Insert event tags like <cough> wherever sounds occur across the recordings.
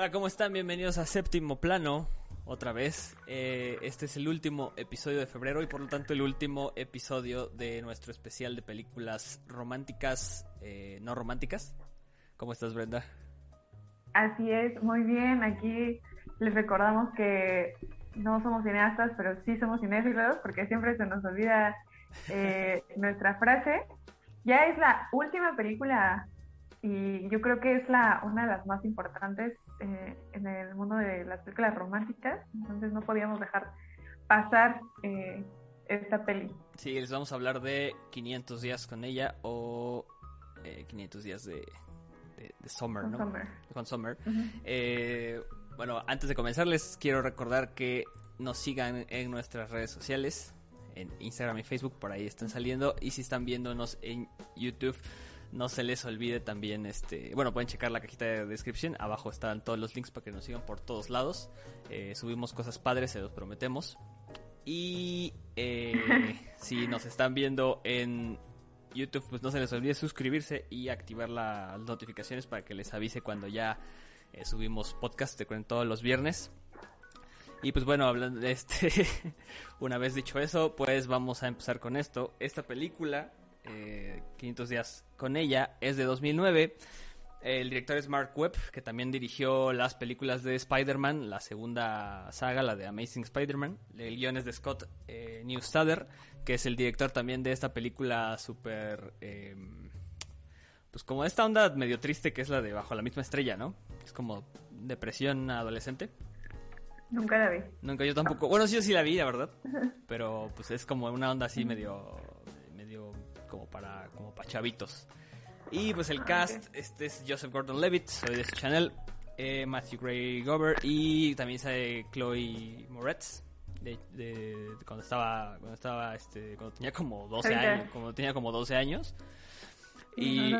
Hola, ¿cómo están? Bienvenidos a Séptimo Plano, otra vez. Eh, este es el último episodio de febrero y por lo tanto el último episodio de nuestro especial de películas románticas, eh, no románticas. ¿Cómo estás, Brenda? Así es, muy bien. Aquí les recordamos que no somos cineastas, pero sí somos cinéfilos, porque siempre se nos olvida eh, <laughs> nuestra frase. Ya es la última película y yo creo que es la una de las más importantes eh, en el mundo de las películas románticas, entonces no podíamos dejar pasar eh, esta peli. Sí, les vamos a hablar de 500 días con ella o 500 días de, Summer, ¿no? Summer. Con Summer. bueno, antes de comenzar les quiero recordar que nos sigan en nuestras redes sociales, en Instagram y Facebook, por ahí están saliendo. Y si están viéndonos en YouTube, no se les olvide también, este, bueno, pueden checar la cajita de descripción, abajo están todos los links para que nos sigan por todos lados. Eh, subimos cosas padres, se los prometemos. Y eh, <laughs> si nos están viendo en YouTube, pues no se les olvide suscribirse y activar las notificaciones para que les avise cuando ya eh, subimos podcast, te cuento todos los viernes. Y pues bueno, hablando de este, <laughs> una vez dicho eso, pues vamos a empezar con esto. Esta película, 500 eh, días con ella, es de 2009. El director es Mark Webb, que también dirigió las películas de Spider-Man, la segunda saga, la de Amazing Spider-Man. El guion es de Scott eh, que es el director también de esta película súper... Em, pues como esta onda medio triste que es la de Bajo la misma estrella, ¿no? Es como depresión adolescente. Nunca la vi. Nunca, yo tampoco. Bueno, sí, yo sí la vi, la verdad. Pero pues es como una onda así medio. medio como para. como para chavitos. Y pues el cast, este es Joseph Gordon Levitt, soy de su channel. Eh, Matthew Gray Gover y también sale Chloe Moretz. De, de, cuando estaba cuando estaba este cuando tenía como 12 años cuando tenía como 12 años y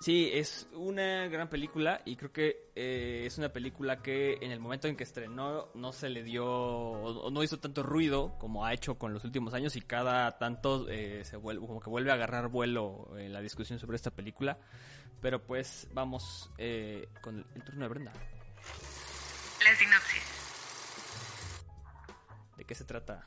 sí, es una gran película y creo que eh, es una película que en el momento en que estrenó no se le dio o, no hizo tanto ruido como ha hecho con los últimos años y cada tanto eh, se vuelve como que vuelve a agarrar vuelo en la discusión sobre esta película. Pero pues vamos eh, con el, turno de Brenda. La sinopsis. ¿De qué se trata?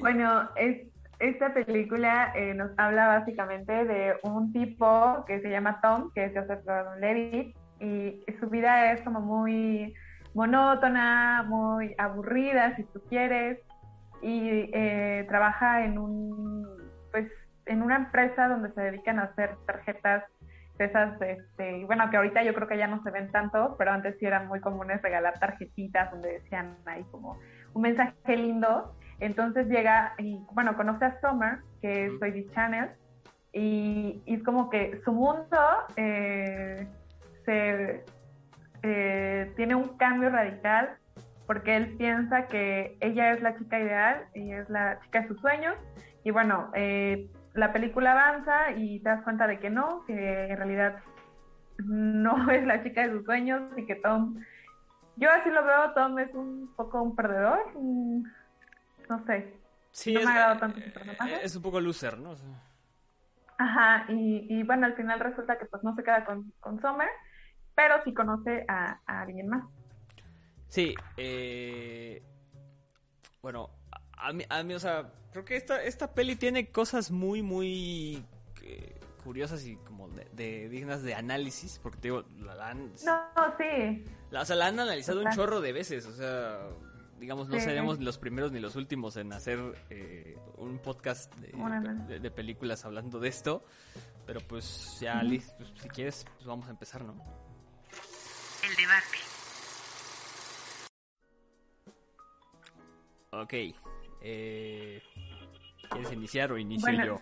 bueno, es esta película eh, nos habla básicamente de un tipo que se llama Tom, que es Joseph Gordon-Levitt, y su vida es como muy monótona, muy aburrida, si tú quieres, y eh, trabaja en un, pues, en una empresa donde se dedican a hacer tarjetas esas, este, bueno, que ahorita yo creo que ya no se ven tanto, pero antes sí eran muy comunes regalar tarjetitas donde decían ahí como un mensaje lindo entonces llega y, bueno, conoce a Summer, que es Baby Channel, y, es como que su mundo eh, se, eh, tiene un cambio radical porque él piensa que ella es la chica ideal y es la chica de sus sueños. Y bueno, eh, la película avanza y te das cuenta de que no, que en realidad no <laughs> es la chica de sus sueños y que Tom, yo así lo veo, Tom es un poco un perdedor, no sé. Sí, no es, me ha agradado tanto eh, Es un poco loser, ¿no? Ajá, y, bueno, al final resulta que pues no se queda con, con Summer, pero sí conoce a, alguien más. Sí, eh, bueno, a mí, a mí, o sea, creo que esta, esta peli tiene cosas muy, muy eh, curiosas y como de, dignas de análisis, porque te digo, la, han... No, sí. La, o sea, la han analizado un chorro de veces, o sea, digamos, no seremos los primeros ni los últimos en hacer eh, un podcast de, películas hablando de esto. Pero pues ya, Liz, pues, si quieres, pues vamos a empezar, ¿no? El debate. Ok. Eh, ¿Quieres iniciar o inicio yo?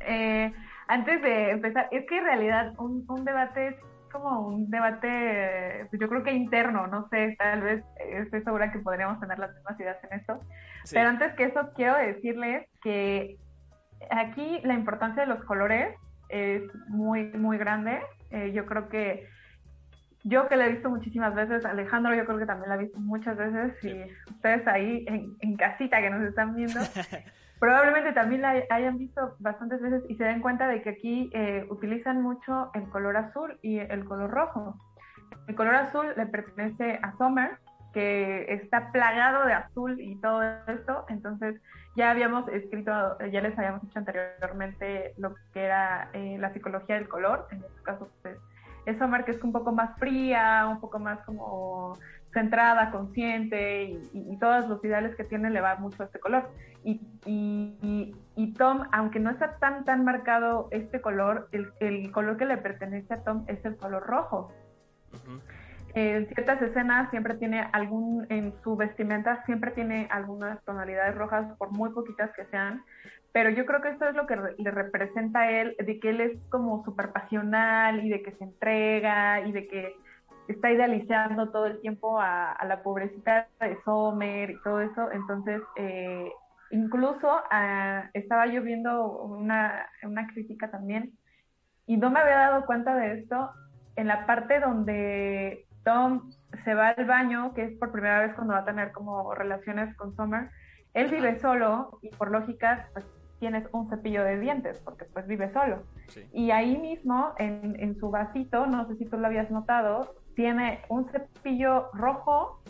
eh, antes de empezar, es que en realidad un, un debate como un debate, pues yo creo que interno, no sé, tal vez estoy segura que podríamos tener las mismas ideas en esto. Pero antes que eso, quiero decirles que aquí la importancia de los colores es muy, muy grande. Eh, yo creo que yo que la he visto muchísimas veces, Alejandro yo creo que también la ha visto muchas veces y ustedes ahí en, en casita que nos están viendo, <laughs> Probablemente también la hayan visto bastantes veces y se den cuenta de que aquí eh, utilizan mucho el color azul y el color rojo. el color azul le pertenece a Summer, que está plagado de azul y todo esto, entonces ya habíamos escrito, ya les habíamos dicho anteriormente lo que era eh, la psicología del color, en este caso pues, es Summer que es un poco más fría, un poco más como centrada, consciente y, todos los ideales que tiene le va mucho a este color. Y, y, Tom, aunque no está tan tan marcado este color, el, el, color que le pertenece a Tom es el color rojo. En ciertas escenas siempre tiene algún, en su vestimenta siempre tiene algunas tonalidades rojas, por muy poquitas que sean, pero yo creo que esto es lo que le representa a él, de que él es como súper pasional y de que se entrega y de que está idealizando todo el tiempo a, la pobrecita de Sommer y todo eso. Entonces, eh, incluso ah, estaba yo viendo una, una crítica también y no me había dado cuenta de esto en la parte donde Tom se va al baño, que es por primera vez cuando va a tener como relaciones con Summer. Él vive solo y por lógica pues, tienes un cepillo de dientes porque pues vive solo. Y ahí mismo en, en, su vasito, no sé si tú lo habías notado, tiene un cepillo rojo,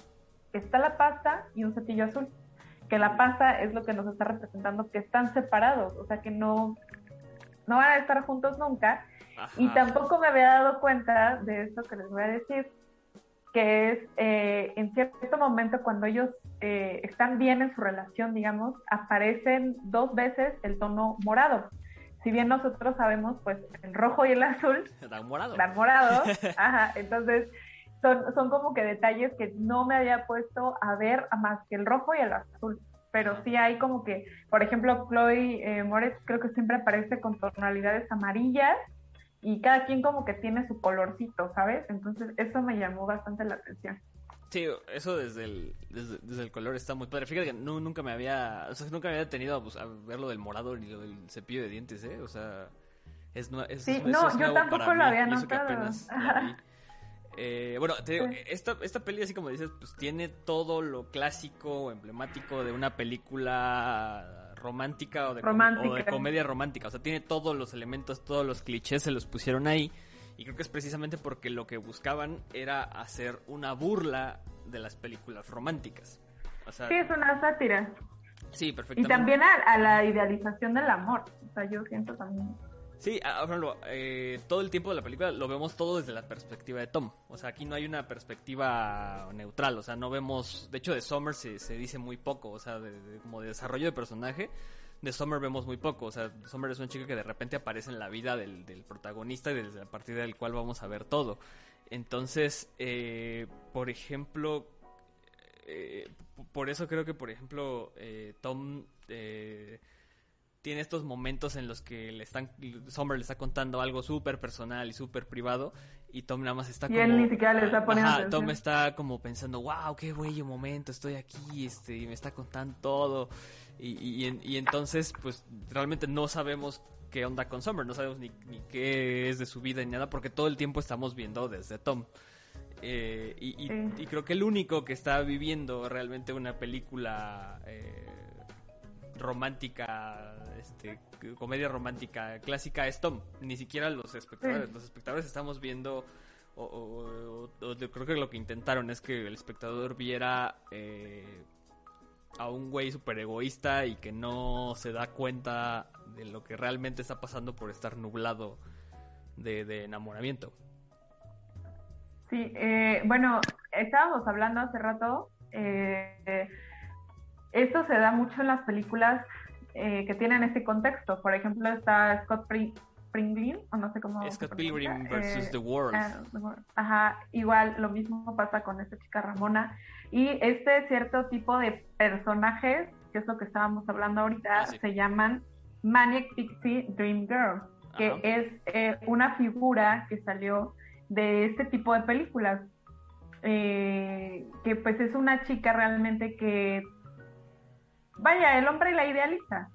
está la pasta y un cepillo azul. Que la pasta es lo que nos está representando que están separados, o sea que no, no van a estar juntos nunca. Y tampoco me había dado cuenta de esto que les voy a decir, que es eh, en cierto momento cuando ellos eh, están bien en su relación, digamos, aparecen dos veces el tono morado si bien nosotros sabemos, pues el rojo y el azul <laughs> dan morado. Dan morado. <laughs> Ajá, entonces son, son como que detalles que no me había puesto a ver más que el rojo y el azul. Pero sí hay como que, por ejemplo, Chloe eh, Moretz creo que siempre aparece con tonalidades amarillas y cada quien como que tiene su colorcito, ¿sabes? Entonces eso me llamó bastante la atención. Sí, eso desde el, desde, el color está muy padre. Fíjate que nunca me había, o sea, nunca me había tenido pues, a ver lo del morado ni lo del cepillo de dientes, ¿eh? O sea, es, es, sí, no, yo tampoco lo había notado. Eh, bueno, te digo, esta, esta peli, así como dices, pues tiene todo lo clásico o emblemático de una película romántica o de, romántica. o de comedia romántica. O sea, tiene todos los elementos, todos los clichés se los pusieron ahí. Y creo que es precisamente porque lo que buscaban era hacer una burla de las películas románticas. sí, es una sátira. Sí, perfectamente. Y también a, la idealización del amor. O sea, yo siento también. Sí, eh, todo el tiempo de la película lo vemos todo desde la perspectiva de Tom. O sea, aquí no hay una perspectiva neutral. O sea, no vemos. De hecho, de Summer se, dice muy poco. O sea, como de desarrollo de personaje de Summer vemos muy poco. O sea, Summer es una chica que de repente aparece en la vida del, protagonista y desde a partir del cual vamos a ver todo. Entonces, eh, por ejemplo, eh, por eso creo que, por ejemplo, eh, Tom tiene estos momentos en los que le están, Summer le está contando algo súper personal y súper privado y Tom nada más está y él ni siquiera le está poniendo Tom está como pensando, wow, qué bello momento, estoy aquí, este, y me está contando todo. Y, y, entonces, pues realmente no sabemos qué onda con Summer, no sabemos ni, ni, qué es de su vida ni nada, porque todo el tiempo estamos viendo desde Tom. Eh, y, creo que el único que está viviendo realmente una película eh, romántica, este, comedia romántica clásica es Tom, ni siquiera los espectadores. Los espectadores estamos viendo, o, creo que lo que intentaron es que el espectador viera eh, a un güey súper egoísta y que no se da cuenta de lo que realmente está pasando por estar nublado de, enamoramiento. Sí, eh, bueno, estábamos hablando hace rato, eh, esto se da mucho en las películas eh, que tienen este contexto. Por ejemplo, está Scott Pilgrim, o no sé cómo. Scott Pilgrim versus The World. Ah, Ajá, igual lo mismo pasa con esta chica Ramona y este cierto tipo de personajes, que es lo que estábamos hablando ahorita, ah, se llaman Manic Pixie Dream Girl, que es eh, una figura que salió de este tipo de películas. Eh, que pues es una chica realmente que vaya, el hombre la idealiza.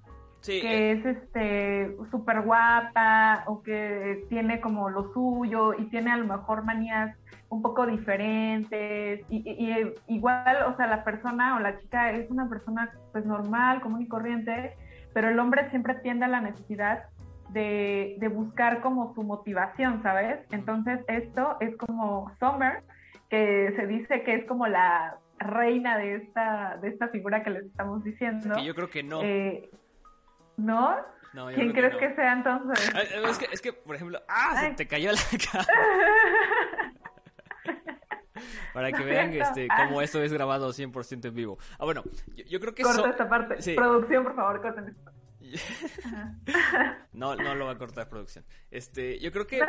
que eh. es este súper guapa o que tiene como lo suyo y tiene a lo mejor manías un poco diferentes y, igual, o sea, la persona o la chica es una persona pues normal, común y corriente, pero el hombre siempre tiende a la necesidad de, de buscar como su motivación, ¿sabes? Entonces esto es como Summer, que se dice que es como la reina de esta, de esta figura que les estamos diciendo. Que yo creo que no. Eh, ¿No? ¿Quién crees que, sea entonces? Ah, es que, es que, por ejemplo, ¡ah! Se te cayó la <laughs> cara. Para que vean este, cómo esto es grabado 100% en vivo. Ah, bueno, yo, creo que... Corta esta parte. Producción, por favor, corten esto. <laughs> no, no lo va a cortar producción. Este, yo creo que, <laughs> yo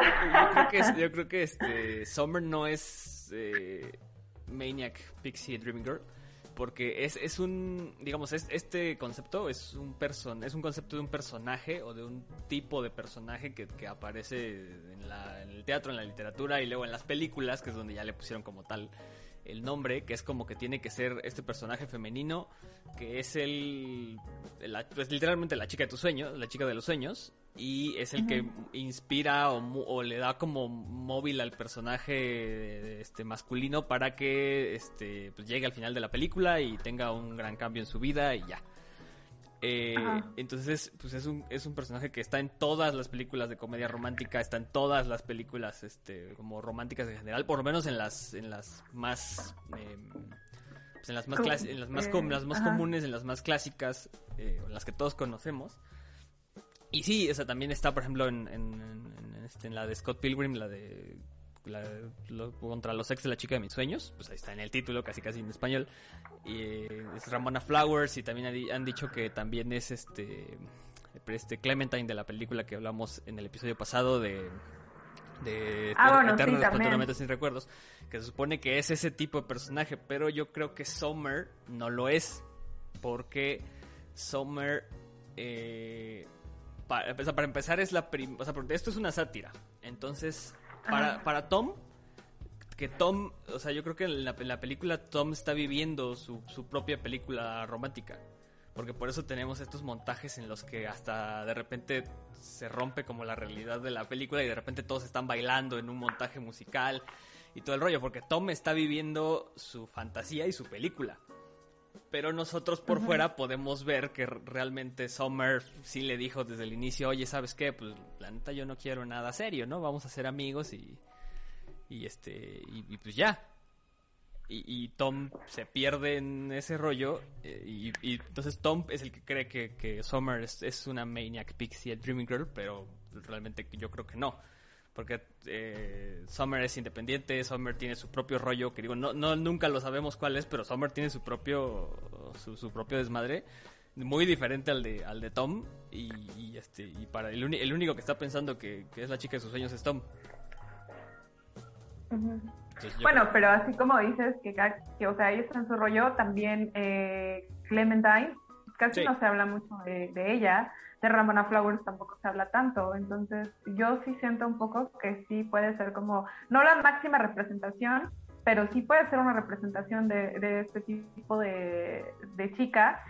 creo que, yo creo que este, Summer no es eh, Maniac Pixie Dreaming Girl porque es, es un, digamos, este concepto es un person, es un concepto de un personaje o de un tipo de personaje que, que aparece en, la, en, el teatro, en la literatura y luego en las películas, que es donde ya le pusieron como tal el nombre, que es como que tiene que ser este personaje femenino, que es el, pues literalmente la chica de tus sueños, la chica de los sueños, y es el que inspira o, le da como móvil al personaje este masculino para que este pues llegue al final de la película y tenga un gran cambio en su vida y ya. Eh, entonces, pues es un, es un personaje que está en todas las películas de comedia romántica, está en todas las películas este, como románticas en general, por lo menos en las, en las más... Em, pues en las más, en las más, eh, las más comunes, en las más clásicas, eh, las que todos conocemos. Y sí, esa también está, por ejemplo, en, en, este, en la de Scott Pilgrim, la de contra los ex de la chica de mis sueños, pues ahí está en el título, casi casi en español. Y eh, es Ramona Flowers y también han dicho que también es este este Clementine de la película que hablamos en el episodio pasado de de ah, sin recuerdos, que se supone que es ese tipo de personaje, pero yo creo que Summer no lo es, porque Summer eh, para, para empezar es la primera, o sea, porque esto es una sátira, entonces para, para Tom, que Tom, o sea, yo creo que en la, película Tom está viviendo su, su, propia película romántica. Porque por eso tenemos estos montajes en los que hasta de repente se rompe como la realidad de la película y de repente todos están bailando en un montaje musical y todo el rollo. Porque Tom está viviendo su fantasía y su película. Pero nosotros por fuera podemos ver que realmente Summer sí le dijo desde el inicio, oye, ¿sabes qué? Pues la neta yo no quiero nada serio, ¿no? Vamos a ser amigos y, y este, y, pues ya. Y, Tom se pierde en ese rollo eh, y, entonces Tom es el que cree que, que Summer es, una Maniac Pixie Dreaming Girl, pero realmente yo creo que no porque eh, Summer es independiente, Summer tiene su propio rollo, que digo, no, no nunca lo sabemos cuál es, pero Summer tiene su propio su, propio desmadre, muy diferente al de al de Tom y, este y para el, el, único que está pensando que, es la chica de sus sueños es Tom. Bueno, pero así como dices que, que, o sea, ella está en su rollo, también eh, Clementine, casi no se habla mucho de, de ella de Ramona Flowers tampoco se habla tanto. Entonces, yo sí siento un poco que sí puede ser como, no la máxima representación, pero sí puede ser una representación de, este tipo de, chica,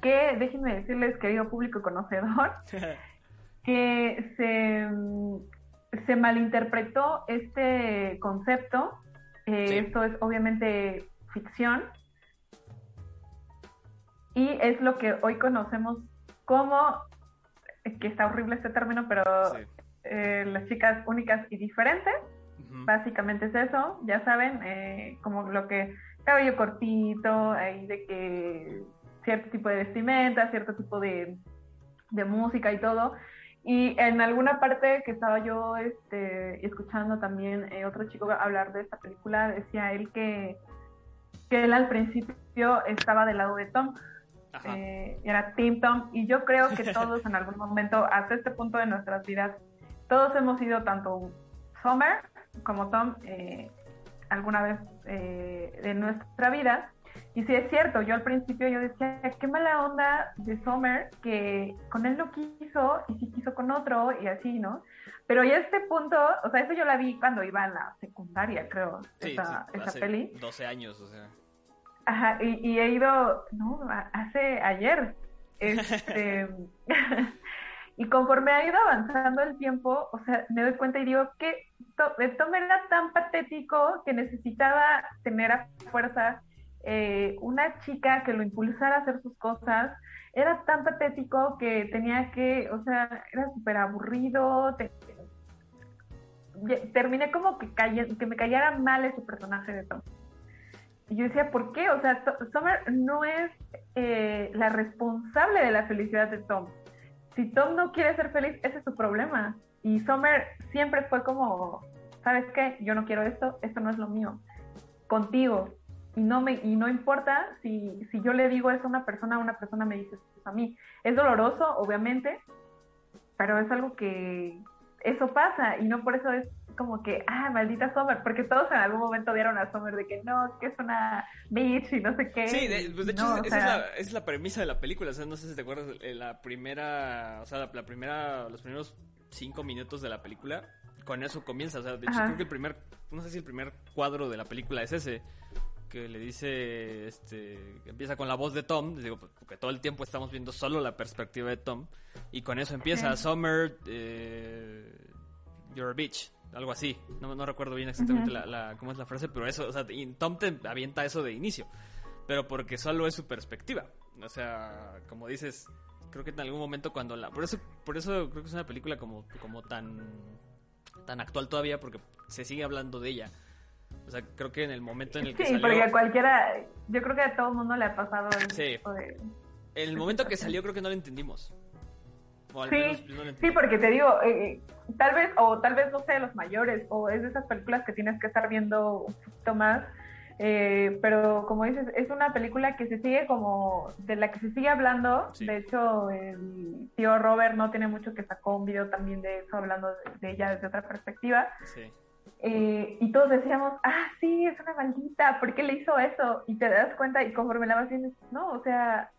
que déjenme decirles, querido público conocedor, <laughs> que se, se, malinterpretó este concepto. Eh, esto es obviamente ficción. Y es lo que hoy conocemos como que está horrible este término, pero eh, las chicas únicas y diferentes, básicamente es eso, ya saben, eh, como lo que cabello cortito, ahí de que cierto tipo de vestimenta, cierto tipo de, de música y todo. Y en alguna parte que estaba yo este, escuchando también eh, otro chico hablar de esta película, decía él que, que él al principio estaba del lado de Tom, eh, era Tim Tom, y yo creo que <laughs> todos en algún momento, hasta este punto de nuestras vidas, todos hemos sido tanto Summer como Tom eh, alguna vez eh, de nuestra vida. Y sí es cierto, yo al principio yo decía, qué mala onda de Summer, que con él no quiso y sí quiso con otro y así, ¿no? Pero ya este punto, o sea, eso yo la vi cuando iba en la secundaria, creo, esa, esa peli. 12 años, o sea. Ajá, y, he ido, no, hace ayer. Este, <laughs> <laughs> y conforme ha ido avanzando el tiempo, o sea, me doy cuenta y digo que Tom era tan patético que necesitaba tener a fuerza eh, una chica que lo impulsara a hacer sus cosas, era tan patético que tenía que, o sea, era súper aburrido, terminé como que, que me cayera mal ese personaje de Tom. Yo decía, ¿por qué? O sea, Summer no es eh, la responsable de la felicidad de Tom. Si Tom no quiere ser feliz, ese es su problema. Y Summer siempre fue como, ¿sabes qué? Yo no quiero esto, esto no es lo mío. Contigo. Y no, me, y no importa si, si yo le digo eso a una persona, una persona me dice eso a mí. Es doloroso, obviamente, pero es algo que, eso pasa y no por eso es como que, ah, maldita Summer, porque todos en algún momento dieron a Summer de que no, que es una bitch y no sé qué. Sí, de, pues de hecho, esa, es la, premisa de la película, o sea, no sé si te acuerdas, eh, la primera, o sea, la, primera, los primeros cinco minutos de la película, con eso comienza, o sea, de hecho creo que el primer, no sé si el primer cuadro de la película es ese, que le dice, este, empieza con la voz de Tom, digo, pues, porque todo el tiempo estamos viendo solo la perspectiva de Tom, y con eso empieza Summer, eh, you're a bitch, algo así, no, no recuerdo bien exactamente la, cómo es la frase, pero eso, o sea, Tom te avienta eso de inicio, pero porque solo es su perspectiva, o sea, como dices, creo que en algún momento cuando la, por eso, por eso creo que es una película como, como tan, tan actual todavía, porque se sigue hablando de ella o sea, creo que en el momento en el que sí, salió... porque a cualquiera, yo creo que a todo el mundo le ha pasado el sí. En el momento que salió creo que no lo entendimos. Sí, sí, porque te digo, eh, eh, tal vez, o tal vez no sé, los mayores, o es de esas películas que tienes que estar viendo un poquito más. Eh, pero como dices, es una película que se sigue como, de la que se sigue hablando. De hecho, el tío Robert no tiene mucho que sacó un video también de eso, hablando de, ella desde otra perspectiva. Sí. Eh, y todos decíamos, ah, sí, es una maldita, ¿por qué le hizo eso? Y te das cuenta y conforme la vas viendo, no, o sea,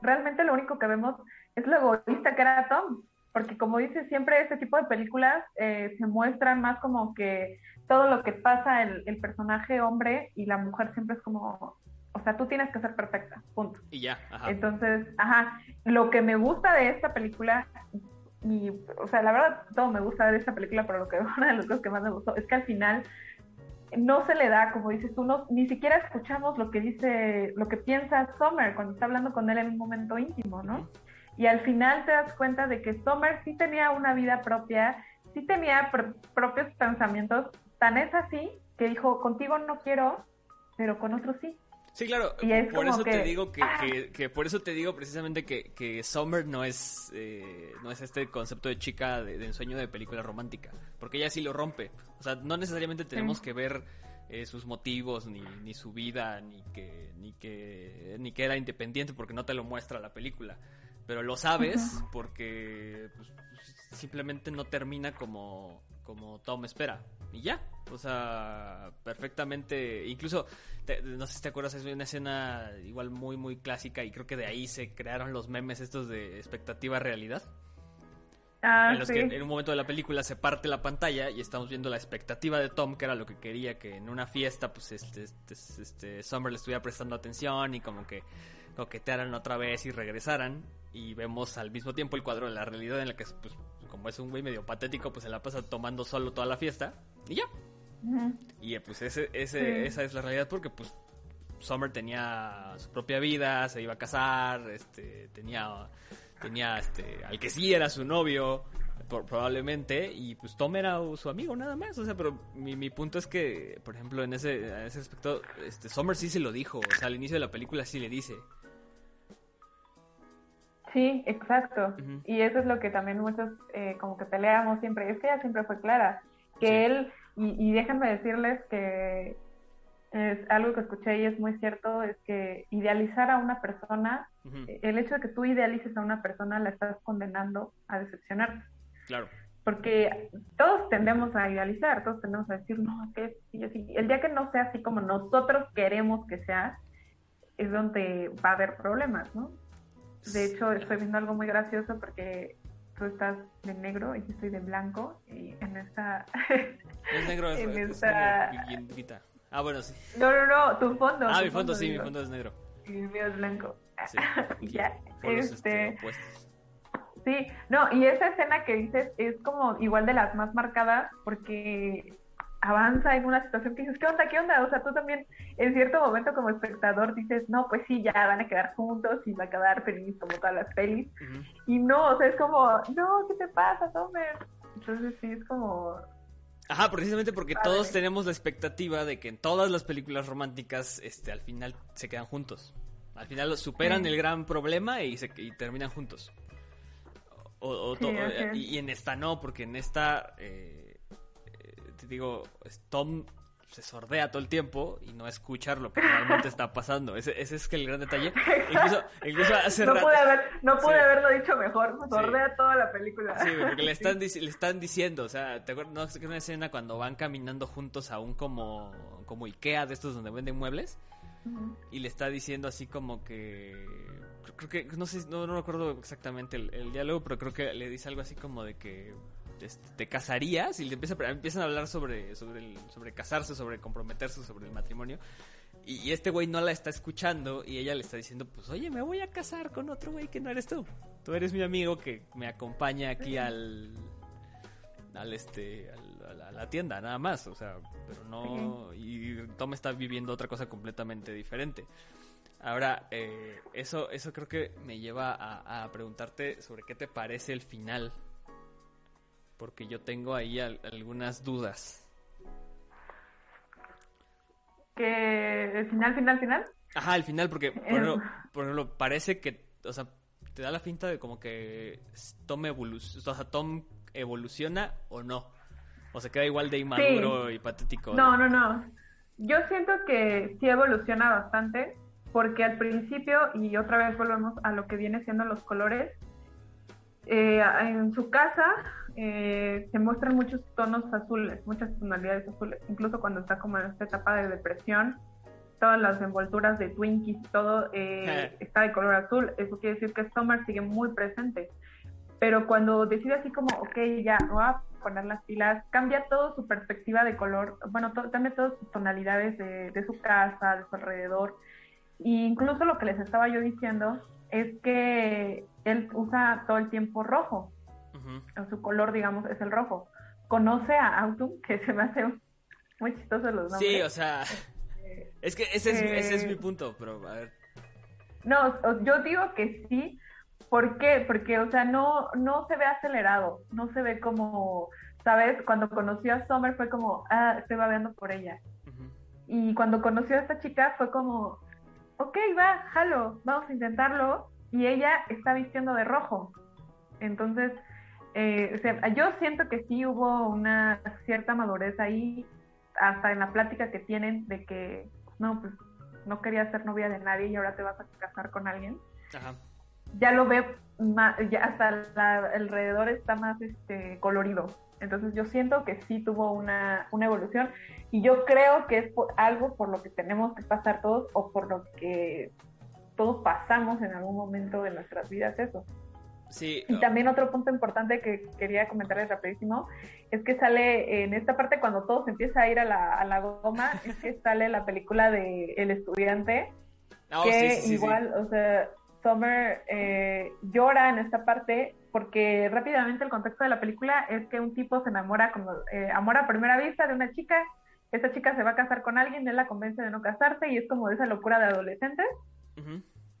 realmente lo único que vemos es lo egoísta que era Tom, porque como dices, siempre este tipo de películas eh, se muestran más como que todo lo que pasa el, el personaje hombre y la mujer siempre es como, o sea, tú tienes que ser perfecta, punto. Y ya, ajá. Entonces, ajá, lo que me gusta de esta película y, o sea, la verdad, todo me gusta de esta película, pero lo que <laughs> una de las cosas que más me gustó es que al final no se le da, como dices tú, no, ni siquiera escuchamos lo que dice, lo que piensa Summer cuando está hablando con él en un momento íntimo, ¿no? Y al final te das cuenta de que Summer sí tenía una vida propia, sí tenía propios pensamientos, tan es así que dijo, contigo no quiero, pero con otros sí. Sí, claro, por eso te digo que, ¡ah! que, por eso te digo precisamente que, que Summer no es eh, no es este concepto de chica de, ensueño de película romántica, porque ella sí lo rompe. O sea, no necesariamente tenemos que ver eh, sus motivos ni, ni su vida ni que ni que ni que era independiente porque no te lo muestra la película, pero lo sabes porque pues, simplemente no termina como como Tom espera y ya. O sea, perfectamente. Incluso, no sé si te acuerdas, es una escena igual muy, muy clásica y creo que de ahí se crearon los memes estos de expectativa realidad. Ah, en los que en un momento de la película se parte la pantalla y estamos viendo la expectativa de Tom, que era lo que quería que en una fiesta, pues este, este, este Summer le estuviera prestando atención y como que coquetearan otra vez y regresaran. Y vemos al mismo tiempo el cuadro de la realidad en la que, pues, como es un güey medio patético, pues se la pasa tomando solo toda la fiesta y ya. Y eh, pues ese, ese, esa es la realidad porque pues Summer tenía su propia vida, se iba a casar, este, tenía, tenía, este, al que sí era su novio, probablemente, y pues Tom era su amigo nada más, o sea, pero mi, mi punto es que, por ejemplo, en ese, en ese aspecto, este, Summer sí se lo dijo, o sea, al inicio de la película sí le dice, Sí, exacto. Y eso es lo que también muchos eh, como que peleamos siempre. Es que ella siempre fue clara. Que él, y, déjenme decirles que es algo que escuché y es muy cierto, es que idealizar a una persona, el hecho de que tú idealices a una persona la estás condenando a decepcionarte. Claro. Porque todos tendemos a idealizar, todos tendemos a decir, no, que. El día que no sea así como nosotros queremos que sea, es donde va a haber problemas, ¿no? De hecho, estoy viendo algo muy gracioso porque tú estás de negro y yo estoy de blanco y en esta... <laughs> Es negro, en es, esta... Ah, bueno, sí. No, no, no, tu fondo. Ah, mi fondo, sí, mi fondo es negro. Y el mío es blanco. Sí, <laughs> ya, este... Sí, no, y esa escena que dices es como igual de las más marcadas porque avanza en una situación que dices, ¿qué onda? ¿Qué onda? O sea, tú también en cierto momento como espectador dices, no, pues sí, ya van a quedar juntos y va a quedar feliz como todas las pelis. Y no, o sea, es como, no, ¿qué te pasa, Tomer? Entonces sí, es como... Ajá, precisamente porque todos tenemos la expectativa de que en todas las películas románticas, este, al final se quedan juntos. Al final superan el gran problema y, se, terminan juntos. O, y, en esta no, porque en esta, eh, digo, Tom se sordea todo el tiempo y no escucha lo que realmente está pasando. Ese, ese es el gran detalle. Incluso, incluso hace no pude, haber, no pude haberlo dicho mejor. Sordea toda la película. Sí, porque le <laughs> están, le están diciendo, o sea, ¿te acuerdas? No sé una escena cuando van caminando juntos a un como, como Ikea de estos donde venden muebles y le está diciendo así como que creo que no sé no, no recuerdo exactamente el, diálogo pero creo que le dice algo así como de que este, te casarías y le empieza, empiezan a hablar sobre sobre sobre casarse sobre comprometerse sobre el matrimonio. Y, este güey no la está escuchando y ella le está diciendo pues oye me voy a casar con otro güey que no eres tú. Tú eres mi amigo que me acompaña aquí al al este a la tienda nada más o sea pero no y Tom está viviendo otra cosa completamente diferente ahora eh, eso eso creo que me lleva a, preguntarte sobre qué te parece el final porque yo tengo ahí algunas dudas que el final final final ajá el final porque por ejemplo, por ejemplo parece que o sea te da la finta de como que Tom evoluciona o sea Tom evoluciona o no. O se queda igual de inmaduro y patético. No, no, no. Yo siento que sí evoluciona bastante, porque al principio, y otra vez volvemos a lo que viene siendo los colores, eh, en su casa eh, se muestran muchos tonos azules, muchas tonalidades azules, incluso cuando está como en esta etapa de depresión, todas las envolturas de Twinkies y todo eh, está de color azul. Eso quiere decir que Summer sigue muy presente pero cuando decide así como, ok, ya, voy a poner las pilas, cambia todo su perspectiva de color, bueno, cambia todas sus tonalidades de, su casa, de su alrededor. E incluso lo que les estaba yo diciendo es que él usa todo el tiempo rojo. Su color, digamos, es el rojo. Conoce a Autumn, <laughs> que se me hace muy chistoso los nombres. Sí, o sea, es que ese es, ese es mi eh, punto, pero a ver. No, yo digo que sí, ¿Por qué? Porque, o sea, no, no se ve acelerado, no se ve como, ¿sabes? Cuando conoció a Summer fue como, ah, estoy babeando por ella. Y cuando conoció a esta chica fue como, ok, va, jalo, vamos a intentarlo. Y ella está vistiendo de rojo. Entonces, eh, yo siento que sí hubo una cierta madurez ahí, hasta en la plática que tienen de que, no, pues no quería ser novia de nadie y ahora te vas a casar con alguien. Ajá ya lo ve más, ya hasta alrededor está más este colorido. Entonces yo siento que sí tuvo una, una evolución y yo creo que es algo por lo que tenemos que pasar todos o por lo que todos pasamos en algún momento de nuestras vidas eso. Sí. Y también otro punto importante que quería comentarles rapidísimo es que sale en esta parte cuando todo se empieza a ir a la, a la goma, <laughs> es que sale la película de El Estudiante, oh, que igual, o sea, Summer eh, llora en esta parte porque rápidamente el contexto de la película es que un tipo se enamora como eh, amor a primera vista de una chica, esa chica se va a casar con alguien, él la convence de no casarse y es como esa locura de adolescentes.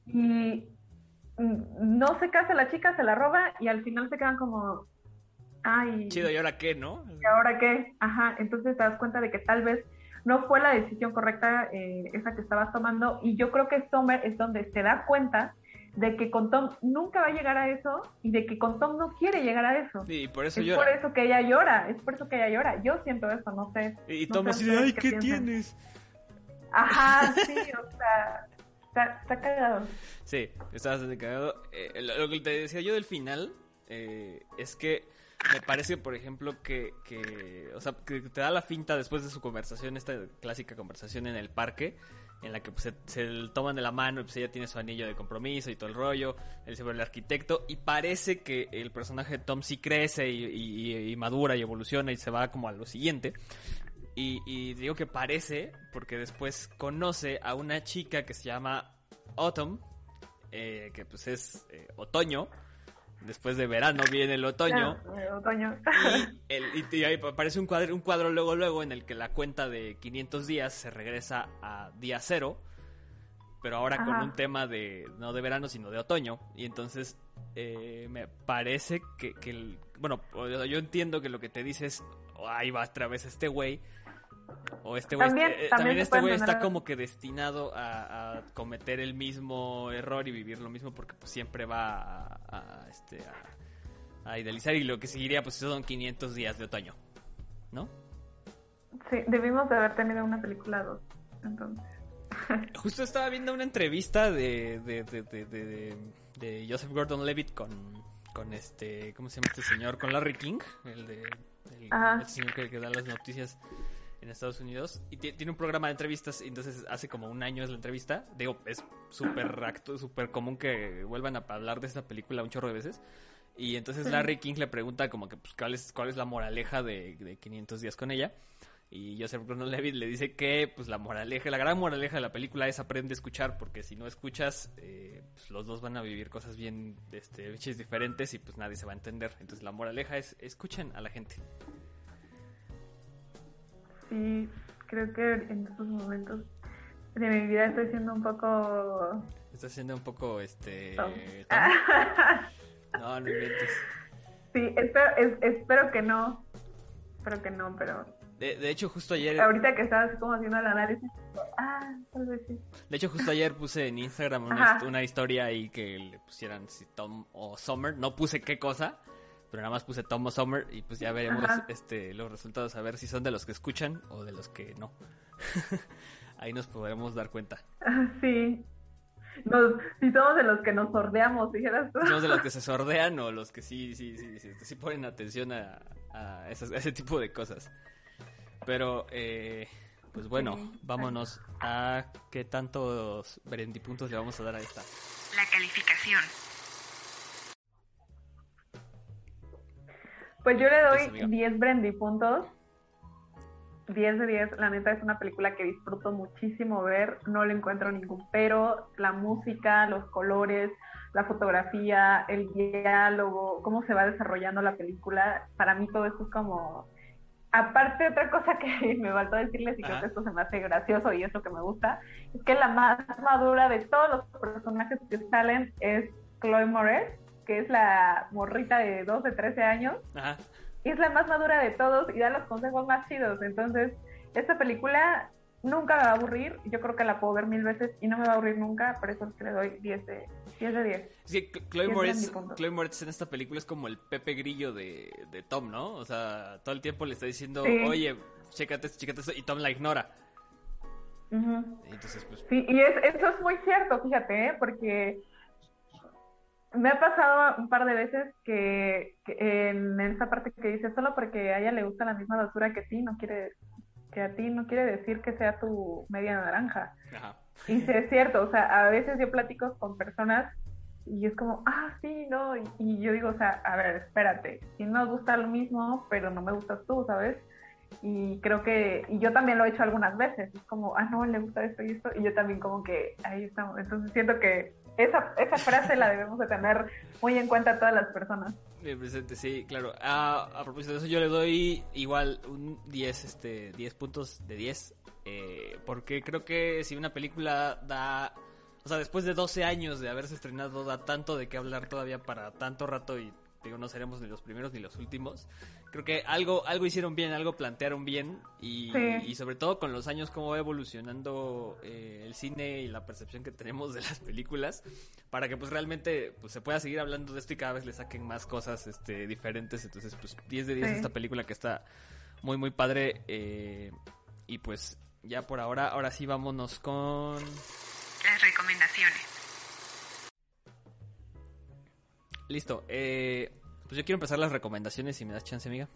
Y no se casa la chica, se la roba y al final se quedan como ay chido y ahora qué, ¿no? Y ahora qué, ajá, entonces te das cuenta de que tal vez no fue la decisión correcta eh, esa que estabas tomando y yo creo que Summer es donde se da cuenta de que con Tom nunca va a llegar a eso y de que con Tom no quiere llegar a eso. Sí, por eso es llora. por eso que ella llora, es por eso que ella llora. Yo siento eso, no sé. Y Tom así de, ay, ¿qué, tienes? Ajá, sí, o sea, está, cagado. Sí, está bastante cagado. Eh, lo, que te decía yo del final eh, es que me parece, por ejemplo, que, que, o sea, que te da la finta después de su conversación, esta clásica conversación en el parque, en la que pues, se, toman de la mano y pues ella tiene su anillo de compromiso y todo el rollo, él se el arquitecto y parece que el personaje de Tom sí crece y, madura y evoluciona y se va como a lo siguiente. Y, digo que parece porque después conoce a una chica que se llama Autumn, eh, que pues es eh, otoño, Después de verano viene el otoño. Ah, otoño. Y, el, y, ahí aparece un cuadro, un cuadro luego, luego, en el que la cuenta de 500 días se regresa a día cero. Pero ahora con un tema de, no de verano, sino de otoño. Y entonces eh, me parece que, que el, bueno, yo entiendo que lo que te dices, ahí va otra vez este güey o este güey, también, eh, también, este güey está como que destinado a, cometer el mismo error y vivir lo mismo porque pues siempre va a, este, a, idealizar y lo que seguiría pues son 500 días de otoño, ¿no? Sí, debimos de haber tenido una película dos, entonces. <laughs> Justo estaba viendo una entrevista de, de, de, de, Joseph Gordon-Levitt con, con este, ¿cómo se llama este señor? Con Larry King, el de el, señor que, que da las noticias en Estados Unidos y tiene un programa de entrevistas y entonces hace como un año es la entrevista. Digo, es súper acto, súper común que vuelvan a hablar de esta película un chorro de veces. Y entonces Larry King le pregunta como que pues, cuál es cuál es la moraleja de, de 500 días con ella. Y Joseph Gordon-Levitt le dice que pues la moraleja, la gran moraleja de la película es aprende a escuchar porque si no escuchas eh, pues, los dos van a vivir cosas bien este diferentes y pues nadie se va a entender. Entonces la moraleja es escuchen a la gente sí, creo que en estos momentos de mi vida estoy siendo un poco... Estás siendo un poco, este... <laughs> no, no inventes. Sí, espero, espero que no. Espero que no, pero... De, hecho, justo ayer... Ahorita que estabas como haciendo el análisis, ah, tal vez sí. De hecho, justo ayer puse en Instagram una, una historia ahí que le pusieran si Tom o Summer. No puse qué cosa, pero nada más puse Thomas Summer y pues ya veremos este los resultados a ver si son de los que escuchan o de los que no. <laughs> Ahí nos podremos dar cuenta. Sí. si somos de los que nos sordeamos, dijeras tú. Somos de los que se sordean o los que sí, sí, sí, sí, sí ponen atención a, a, ese tipo de cosas. Pero, eh, pues bueno, vámonos a qué tantos puntos le vamos a dar a esta. La calificación. Pues yo le doy 10 Brandy puntos. 10 de 10, la neta es una película que disfruto muchísimo ver, no le encuentro ningún pero, la música, los colores, la fotografía, el diálogo, cómo se va desarrollando la película, para mí todo esto es como... Aparte, otra cosa que <laughs> me faltó decirles y creo que esto se me hace gracioso y es lo que me gusta, es que la más madura de todos los personajes que salen es Chloe Moretz, que es la morrita de 12, 13 años. Ajá. Y es la más madura de todos y da los consejos más chidos. Entonces, esta película nunca me va a aburrir. Yo creo que la puedo ver mil veces y no me va a aburrir nunca. Por eso es que le doy 10 de 10. De 10. Sí, Chloe Moretz, Chloe Moretz en esta película es como el Pepe Grillo de, de, Tom, ¿no? O sea, todo el tiempo le está diciendo, oye, chécate esto, chécate esto, y Tom la ignora. Entonces, pues... Sí, y es, eso es muy cierto, fíjate, ¿eh? porque me ha pasado un par de veces que, en esa parte que dice solo porque a ella le gusta la misma basura que a ti no quiere que a ti no quiere decir que sea tu media naranja. Y sí es cierto o sea a veces yo platico con personas y es como ah sí no y, yo digo o sea a ver espérate si nos gusta lo mismo pero no me gustas tú sabes y creo que y yo también lo he hecho algunas veces es como ah no le gusta esto y esto y yo también como que ahí estamos entonces siento que esa, esa frase la debemos de tener muy en cuenta todas las personas. Bien presente, sí, claro. A propósito de eso, yo le doy igual un 10, este, 10 puntos de 10. Eh, porque creo que si una película da... O sea, después de 12 años de haberse estrenado, da tanto de qué hablar todavía para tanto rato y digo, no seremos ni los primeros ni los últimos creo que algo, algo hicieron bien, algo plantearon bien y, y sobre todo con los años cómo va evolucionando eh, el cine y la percepción que tenemos de las películas para que pues realmente pues se pueda seguir hablando de esto y cada vez le saquen más cosas este diferentes. Entonces pues 10 de 10 esta película que está muy muy padre eh, y pues ya por ahora ahora sí vámonos con las recomendaciones. Listo eh pues yo quiero empezar las recomendaciones si me das chance, amiga.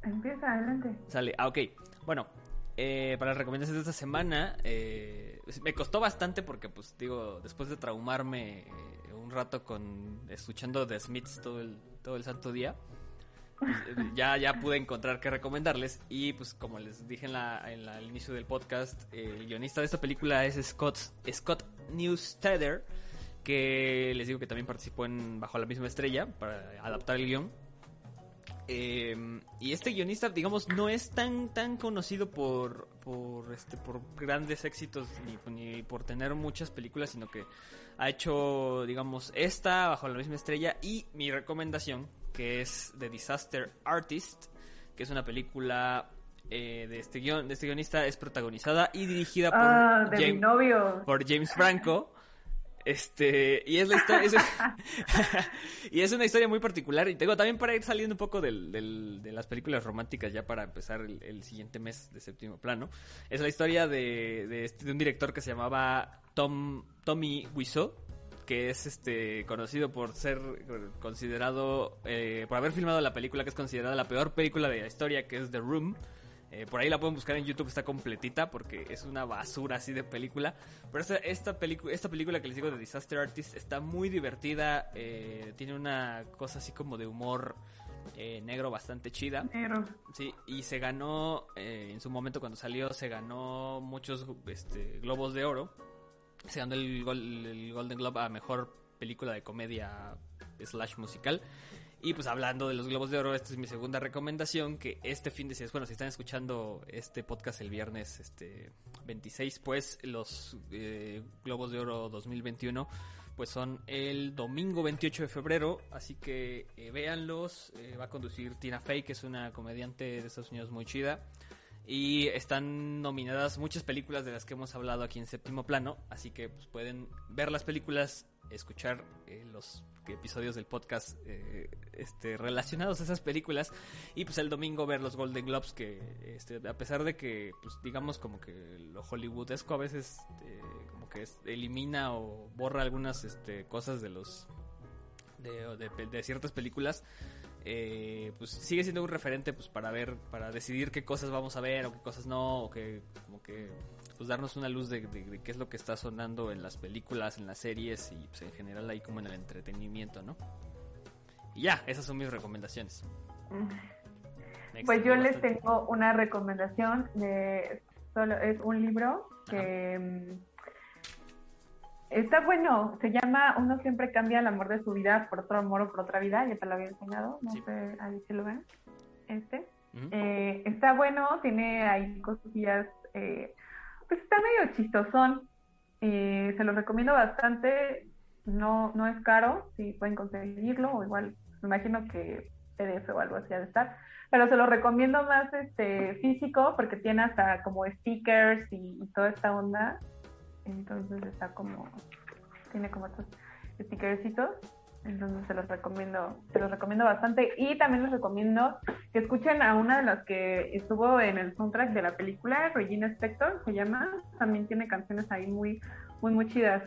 Empieza, adelante. Sale, ah, ok. Bueno, eh, para las recomendaciones de esta semana, eh, me costó bastante porque, pues, digo, después de traumarme eh, un rato con escuchando The Smiths todo el, todo el santo día, pues, ya, ya pude encontrar qué recomendarles. Y, pues, como les dije en, la, en el inicio del podcast, el guionista de esta película es Scott, Scott Newsteader que les digo que también participó en Bajo la misma estrella para adaptar el guion. Eh, y este guionista, digamos, no es tan tan conocido por por este por grandes éxitos ni, ni, por tener muchas películas, sino que ha hecho, digamos, esta bajo la misma estrella y mi recomendación, que es The Disaster Artist, que es una película eh, de este guion, de este guionista, es protagonizada y dirigida por ah, James, novio. por James Franco. Este, y es la historia, <laughs> y es una historia muy particular. Y tengo también para ir saliendo un poco del, de las películas románticas ya para empezar el, el, siguiente mes de séptimo plano. Es la historia de, de, este, de un director que se llamaba Tom, Tommy Wiseau, que es este conocido por ser considerado, eh, por haber filmado la película que es considerada la peor película de la historia, que es The Room. Eh, por ahí la pueden buscar en YouTube, está completita porque es una basura así de película. Pero esta, esta, esta película que les digo de Disaster Artist está muy divertida, eh, tiene una cosa así como de humor eh, negro bastante chida. Negro. Sí, y se ganó, en su momento cuando salió, se ganó muchos este, globos de oro. Se ganó el, el Golden Globe a mejor película de comedia slash musical. Y pues hablando de los Globos de Oro, esta es mi segunda recomendación, que este fin de semana, si están escuchando este podcast el viernes este 26, pues los eh, Globos de Oro 2021 pues son el domingo 28 de febrero, así que eh, véanlos, eh, va a conducir Tina Fey, que es una comediante de Estados Unidos muy chida. Y están nominadas muchas películas de las que hemos hablado aquí en séptimo plano, así que pues, pueden ver las películas, escuchar eh, los episodios del podcast eh, este, relacionados a esas películas y pues el domingo ver los Golden Globes que este, a pesar de que pues digamos como que lo hollywoodesco a veces eh, como que elimina o borra algunas este, cosas de los de, de, de ciertas películas eh, pues sigue siendo un referente pues para ver para decidir qué cosas vamos a ver o qué cosas no o que como que pues darnos una luz de, de, de, qué es lo que está sonando en las películas, en las series y pues, en general ahí como en el entretenimiento, ¿no? Y ya, esas son mis recomendaciones. <laughs> Next, pues yo les tengo una recomendación de solo es un libro que Ajá. Está bueno, se llama Uno siempre cambia el amor de su vida por otro amor o por otra vida, ya te lo había enseñado, no sí. sé, ahí se lo ven. Este. Uh -huh. eh, está bueno, tiene ahí cosillas eh, pues está medio chistosón. Eh, se los recomiendo bastante. No, no es caro, si pueden conseguirlo, o igual, me imagino que PDF o algo así ha de estar. Pero se los recomiendo más este físico porque tiene hasta como stickers y, y toda esta onda. Entonces está como, tiene como estos stickercitos. Entonces se los recomiendo, se los recomiendo bastante. Y también les recomiendo que escuchen a una de las que estuvo en el soundtrack de la película, Regina Spector, se llama. También tiene canciones ahí muy, muy, muy chidas.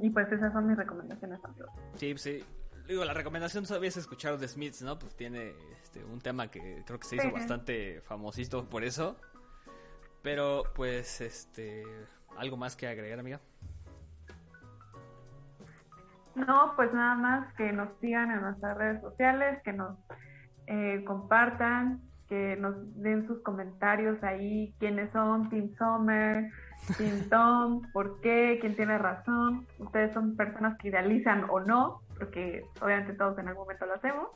Y pues esas son mis recomendaciones, amigos. Sí, sí. Digo, la recomendación todavía es escuchar The Smiths, ¿no? Pues tiene este, un tema que creo que se hizo sí. bastante famosito por eso. Pero, pues, este, ¿algo más que agregar, amiga? No, pues nada más que nos sigan en nuestras redes sociales, que nos eh, compartan, que nos den sus comentarios ahí, quiénes son Team Summer, Team <laughs> Tom, por qué, quién tiene razón. Ustedes son personas que idealizan o no, porque obviamente todos en algún momento lo hacemos.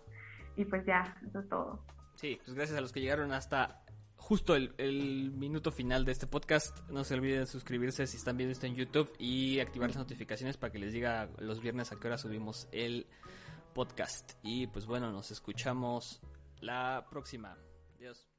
Y pues ya, eso es todo. Sí, pues gracias a los que llegaron hasta justo el, minuto final de este podcast. No se olviden de suscribirse si están viendo esto en YouTube y activar las notificaciones para que les diga los viernes a qué hora subimos el podcast. Y pues bueno, nos escuchamos la próxima. Adiós.